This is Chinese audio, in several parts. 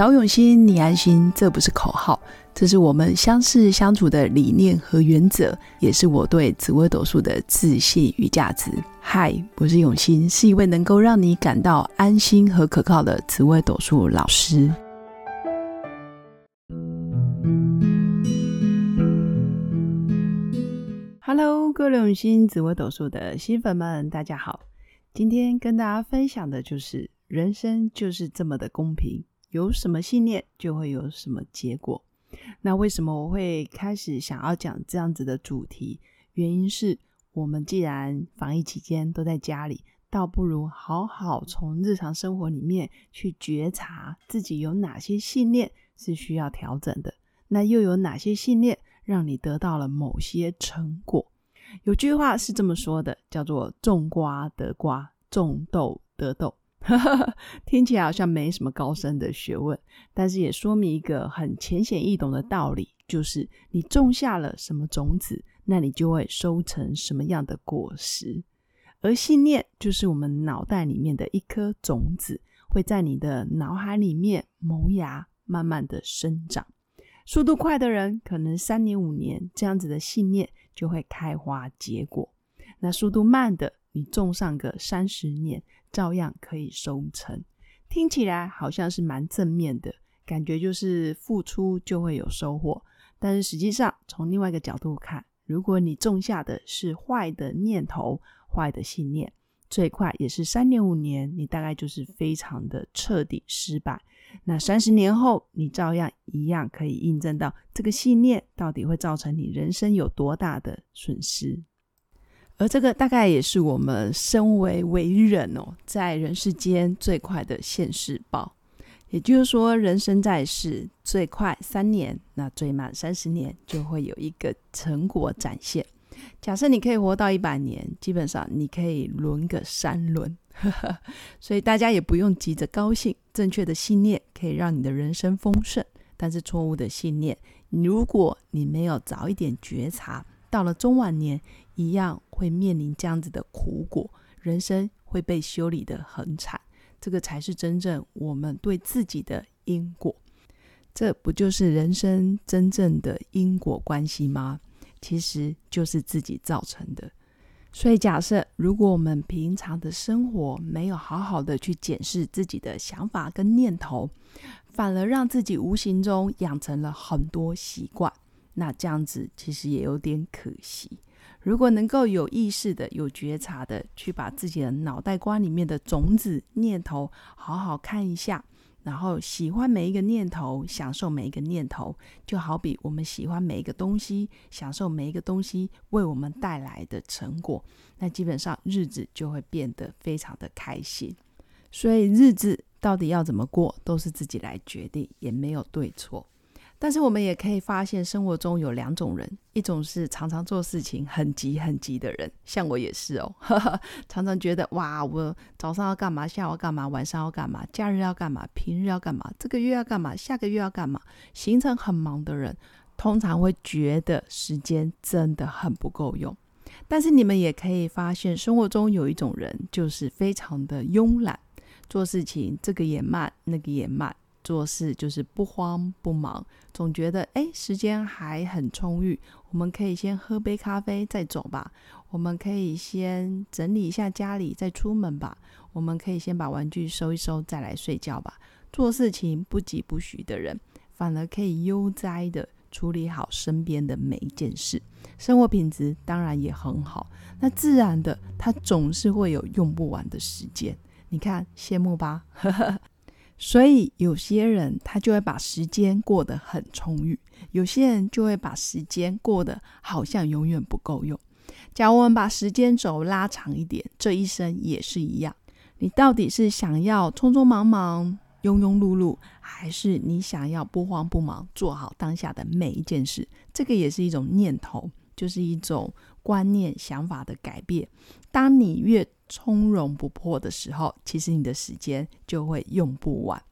找永新，你安心，这不是口号，这是我们相识相处的理念和原则，也是我对紫微斗数的自信与价值。嗨，我是永新，是一位能够让你感到安心和可靠的紫微斗数老师。Hello，各位永新紫微斗数的新粉们，大家好。今天跟大家分享的就是人生就是这么的公平。有什么信念，就会有什么结果。那为什么我会开始想要讲这样子的主题？原因是我们既然防疫期间都在家里，倒不如好好从日常生活里面去觉察自己有哪些信念是需要调整的。那又有哪些信念让你得到了某些成果？有句话是这么说的，叫做“种瓜得瓜，种豆得豆”。听起来好像没什么高深的学问，但是也说明一个很浅显易懂的道理，就是你种下了什么种子，那你就会收成什么样的果实。而信念就是我们脑袋里面的一颗种子，会在你的脑海里面萌芽，慢慢的生长。速度快的人，可能三年五年这样子的信念就会开花结果；那速度慢的，你种上个三十年。照样可以收成，听起来好像是蛮正面的感觉，就是付出就会有收获。但是实际上，从另外一个角度看，如果你种下的是坏的念头、坏的信念，最快也是三年五年，你大概就是非常的彻底失败。那三十年后，你照样一样可以印证到这个信念到底会造成你人生有多大的损失。而这个大概也是我们身为为人哦，在人世间最快的现世报。也就是说，人生在世，最快三年，那最慢三十年，就会有一个成果展现。假设你可以活到一百年，基本上你可以轮个三轮。所以大家也不用急着高兴。正确的信念可以让你的人生丰盛，但是错误的信念，如果你没有早一点觉察，到了中晚年。一样会面临这样子的苦果，人生会被修理的很惨，这个才是真正我们对自己的因果。这不就是人生真正的因果关系吗？其实就是自己造成的。所以，假设如果我们平常的生活没有好好的去检视自己的想法跟念头，反而让自己无形中养成了很多习惯，那这样子其实也有点可惜。如果能够有意识的、有觉察的去把自己的脑袋瓜里面的种子念头好好看一下，然后喜欢每一个念头，享受每一个念头，就好比我们喜欢每一个东西，享受每一个东西为我们带来的成果，那基本上日子就会变得非常的开心。所以日子到底要怎么过，都是自己来决定，也没有对错。但是我们也可以发现，生活中有两种人，一种是常常做事情很急很急的人，像我也是哦，常常觉得哇，我早上要干嘛，下午要干嘛，晚上要干嘛，假日要干嘛，平日要干嘛，这个月要干嘛，下个月要干嘛，行程很忙的人，通常会觉得时间真的很不够用。但是你们也可以发现，生活中有一种人，就是非常的慵懒，做事情这个也慢，那个也慢。做事就是不慌不忙，总觉得哎，时间还很充裕，我们可以先喝杯咖啡再走吧。我们可以先整理一下家里再出门吧。我们可以先把玩具收一收再来睡觉吧。做事情不急不徐的人，反而可以悠哉的处理好身边的每一件事，生活品质当然也很好。那自然的，他总是会有用不完的时间。你看，羡慕吧？所以有些人他就会把时间过得很充裕，有些人就会把时间过得好像永远不够用。假如我们把时间轴拉长一点，这一生也是一样。你到底是想要匆匆忙忙、庸庸碌碌，还是你想要不慌不忙做好当下的每一件事？这个也是一种念头，就是一种观念、想法的改变。当你越从容不迫的时候，其实你的时间就会用不完。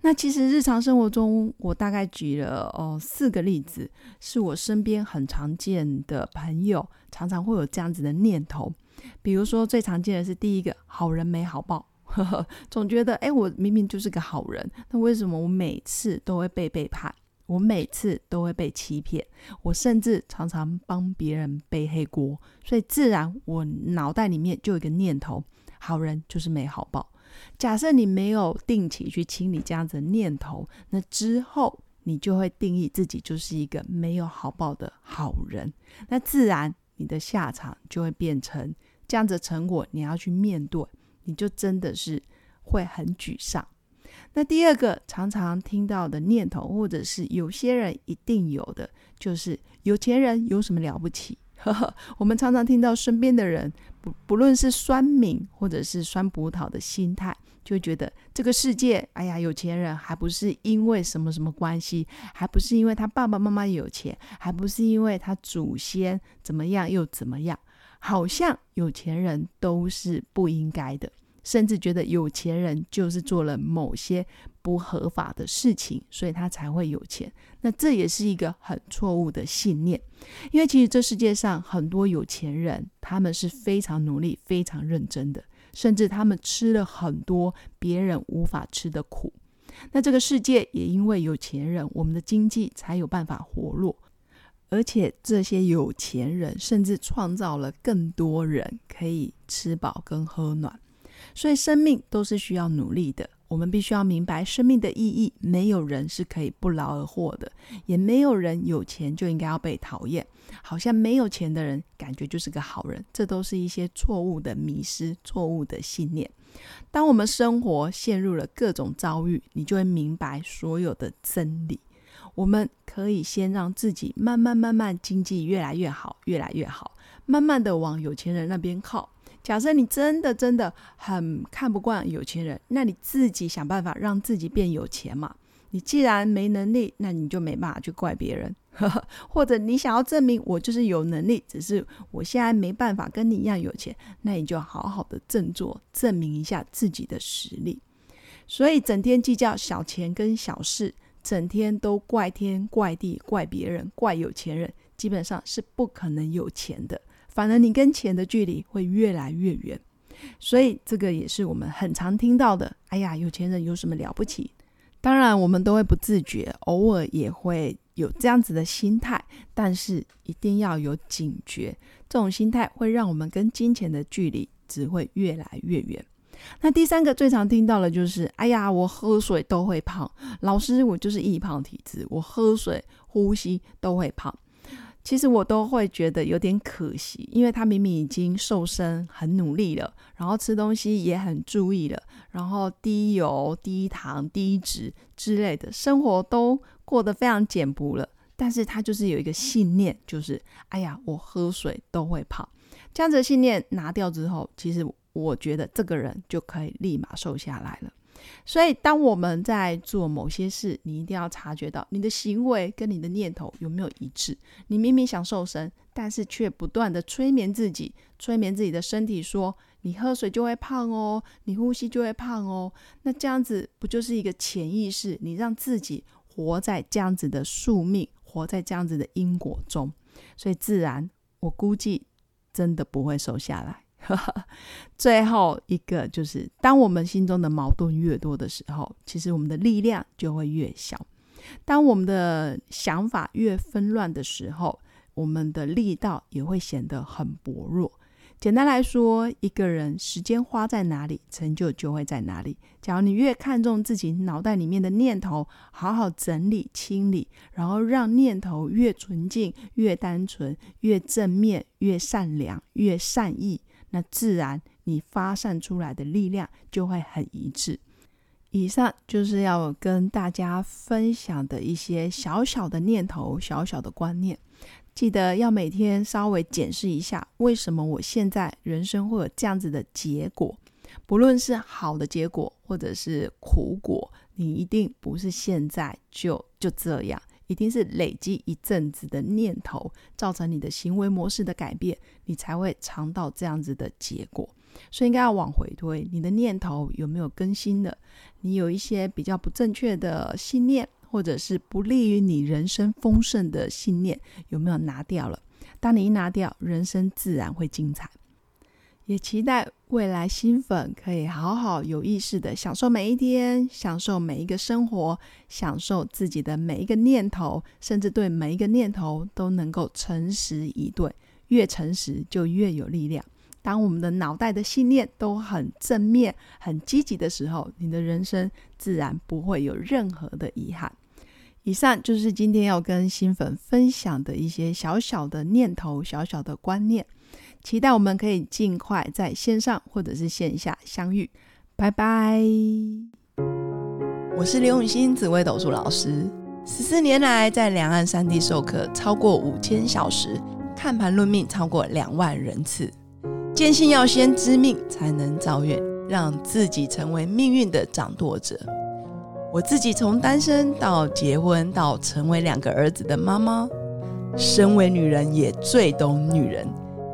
那其实日常生活中，我大概举了哦四个例子，是我身边很常见的朋友常常会有这样子的念头。比如说最常见的是第一个，好人没好报。呵 呵总觉得哎，我明明就是个好人，那为什么我每次都会被背叛？我每次都会被欺骗，我甚至常常帮别人背黑锅，所以自然我脑袋里面就有一个念头：好人就是没好报。假设你没有定期去清理这样子的念头，那之后你就会定义自己就是一个没有好报的好人，那自然你的下场就会变成这样子成果，你要去面对，你就真的是会很沮丧。那第二个常常听到的念头，或者是有些人一定有的，就是有钱人有什么了不起？呵 呵我们常常听到身边的人，不不论是酸敏或者是酸葡萄的心态，就觉得这个世界，哎呀，有钱人还不是因为什么什么关系，还不是因为他爸爸妈妈有钱，还不是因为他祖先怎么样又怎么样，好像有钱人都是不应该的。甚至觉得有钱人就是做了某些不合法的事情，所以他才会有钱。那这也是一个很错误的信念，因为其实这世界上很多有钱人，他们是非常努力、非常认真的，甚至他们吃了很多别人无法吃的苦。那这个世界也因为有钱人，我们的经济才有办法活络，而且这些有钱人甚至创造了更多人可以吃饱跟喝暖。所以，生命都是需要努力的。我们必须要明白生命的意义。没有人是可以不劳而获的，也没有人有钱就应该要被讨厌。好像没有钱的人，感觉就是个好人。这都是一些错误的迷失、错误的信念。当我们生活陷入了各种遭遇，你就会明白所有的真理。我们可以先让自己慢慢、慢慢经济越来越好，越来越好，慢慢的往有钱人那边靠。假设你真的真的很看不惯有钱人，那你自己想办法让自己变有钱嘛。你既然没能力，那你就没办法去怪别人，或者你想要证明我就是有能力，只是我现在没办法跟你一样有钱，那你就好好的振作，证明一下自己的实力。所以整天计较小钱跟小事，整天都怪天怪地怪别人怪有钱人，基本上是不可能有钱的。反而你跟钱的距离会越来越远，所以这个也是我们很常听到的。哎呀，有钱人有什么了不起？当然，我们都会不自觉，偶尔也会有这样子的心态，但是一定要有警觉。这种心态会让我们跟金钱的距离只会越来越远。那第三个最常听到的就是：哎呀，我喝水都会胖。老师，我就是易胖体质，我喝水、呼吸都会胖。其实我都会觉得有点可惜，因为他明明已经瘦身很努力了，然后吃东西也很注意了，然后低油、低糖、低脂之类的生活都过得非常简朴了，但是他就是有一个信念，就是哎呀，我喝水都会胖。这样子的信念拿掉之后，其实我觉得这个人就可以立马瘦下来了。所以，当我们在做某些事，你一定要察觉到你的行为跟你的念头有没有一致。你明明想瘦身，但是却不断的催眠自己，催眠自己的身体说：“你喝水就会胖哦，你呼吸就会胖哦。”那这样子不就是一个潜意识？你让自己活在这样子的宿命，活在这样子的因果中，所以自然，我估计真的不会瘦下来。最后一个就是，当我们心中的矛盾越多的时候，其实我们的力量就会越小；当我们的想法越纷乱的时候，我们的力道也会显得很薄弱。简单来说，一个人时间花在哪里，成就就会在哪里。假如你越看重自己脑袋里面的念头，好好整理清理，然后让念头越纯净、越单纯、越正面、越善良、越善意。那自然，你发散出来的力量就会很一致。以上就是要跟大家分享的一些小小的念头、小小的观念。记得要每天稍微检视一下，为什么我现在人生会有这样子的结果？不论是好的结果，或者是苦果，你一定不是现在就就这样。一定是累积一阵子的念头，造成你的行为模式的改变，你才会尝到这样子的结果。所以应该要往回推，你的念头有没有更新了？你有一些比较不正确的信念，或者是不利于你人生丰盛的信念，有没有拿掉了？当你一拿掉，人生自然会精彩。也期待未来新粉可以好好有意识的享受每一天，享受每一个生活，享受自己的每一个念头，甚至对每一个念头都能够诚实以对。越诚实就越有力量。当我们的脑袋的信念都很正面、很积极的时候，你的人生自然不会有任何的遗憾。以上就是今天要跟新粉分享的一些小小的念头、小小的观念。期待我们可以尽快在线上或者是线下相遇，拜拜。我是刘永新紫微斗数老师，十四年来在两岸三地授课超过五千小时，看盘论命超过两万人次。坚信要先知命才能造运，让自己成为命运的掌舵者。我自己从单身到结婚，到成为两个儿子的妈妈，身为女人也最懂女人。